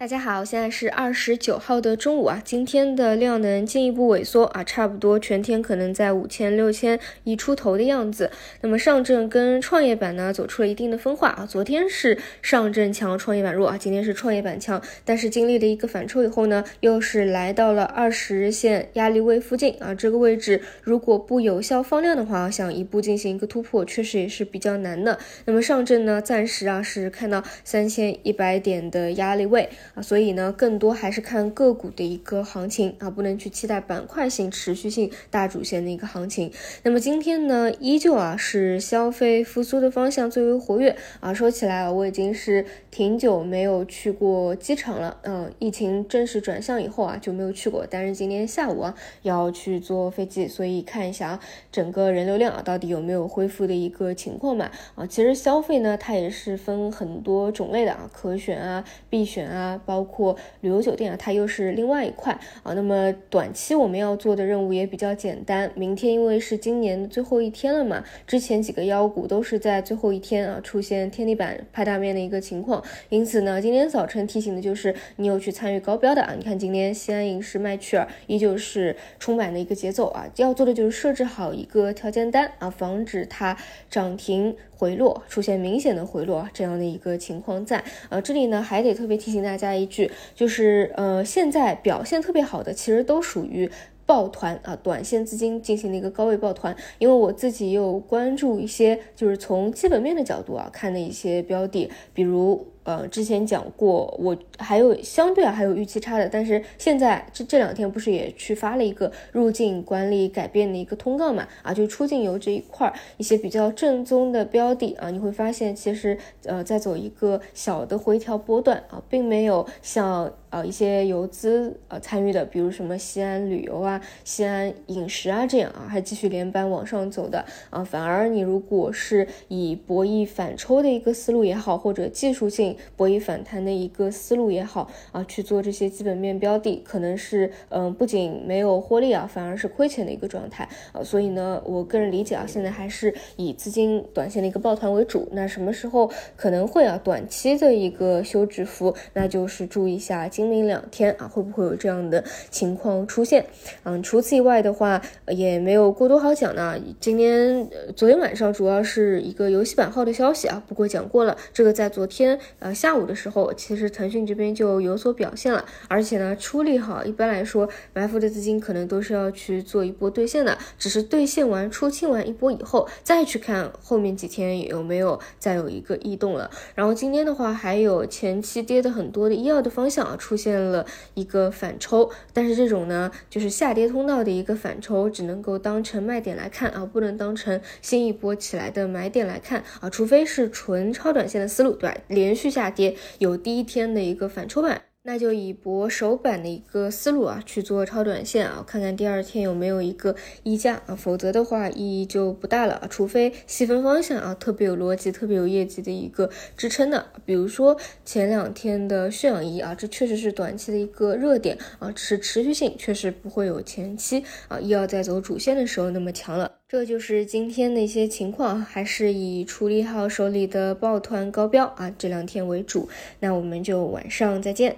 大家好，现在是二十九号的中午啊，今天的量能进一步萎缩啊，差不多全天可能在五千六千一出头的样子。那么上证跟创业板呢走出了一定的分化啊，昨天是上证强，创业板弱啊，今天是创业板强，但是经历了一个反抽以后呢，又是来到了二十日线压力位附近啊，这个位置如果不有效放量的话，想一步进行一个突破，确实也是比较难的。那么上证呢，暂时啊是看到三千一百点的压力位。啊，所以呢，更多还是看个股的一个行情啊，不能去期待板块性、持续性大主线的一个行情。那么今天呢，依旧啊是消费复苏的方向最为活跃啊。说起来啊，我已经是挺久没有去过机场了，嗯，疫情正式转向以后啊就没有去过。但是今天下午啊要去坐飞机，所以看一下啊整个人流量啊到底有没有恢复的一个情况嘛。啊，其实消费呢它也是分很多种类的啊，可选啊、必选啊。包括旅游酒店啊，它又是另外一块啊。那么短期我们要做的任务也比较简单。明天因为是今年最后一天了嘛，之前几个妖股都是在最后一天啊出现天地板拍大面的一个情况，因此呢，今天早晨提醒的就是你有去参与高标的啊。你看今天西安影视、麦趣尔依旧是充满的一个节奏啊，要做的就是设置好一个条件单啊，防止它涨停回落，出现明显的回落这样的一个情况在啊。这里呢还得特别提醒大家。来一句就是，呃，现在表现特别好的，其实都属于抱团啊，短线资金进行了一个高位抱团。因为我自己有关注一些，就是从基本面的角度啊看的一些标的，比如。呃，之前讲过，我还有相对啊还有预期差的，但是现在这这两天不是也去发了一个入境管理改变的一个通告嘛？啊，就出境游这一块儿一些比较正宗的标的啊，你会发现其实呃在走一个小的回调波段啊，并没有像呃一些游资呃参与的，比如什么西安旅游啊、西安饮食啊这样啊，还继续连板往上走的啊，反而你如果是以博弈反抽的一个思路也好，或者技术性。博弈反弹的一个思路也好啊，去做这些基本面标的，可能是嗯，不仅没有获利啊，反而是亏钱的一个状态啊。所以呢，我个人理解啊，现在还是以资金短线的一个抱团为主。那什么时候可能会啊短期的一个休止符？那就是注意一下今明两天啊，会不会有这样的情况出现？嗯，除此以外的话，也没有过多好讲的。今天昨天晚上主要是一个游戏版号的消息啊，不过讲过了，这个在昨天呃。下午的时候，其实腾讯这边就有所表现了，而且呢，出力好，一般来说埋伏的资金可能都是要去做一波兑现的，只是兑现完出清完一波以后，再去看后面几天有没有再有一个异动了。然后今天的话，还有前期跌的很多的医药的方向啊，出现了一个反抽，但是这种呢，就是下跌通道的一个反抽，只能够当成卖点来看啊，不能当成新一波起来的买点来看啊，除非是纯超短线的思路，对吧？连续。下跌有第一天的一个反抽板，那就以博首板的一个思路啊去做超短线啊，看看第二天有没有一个溢价啊，否则的话意义就不大了。除非细分方向啊特别有逻辑、特别有业绩的一个支撑的，比如说前两天的血氧仪啊，这确实是短期的一个热点啊，是持续性确实不会有前期啊医药在走主线的时候那么强了。这就是今天的一些情况，还是以处理好手里的抱团高标啊这两天为主。那我们就晚上再见。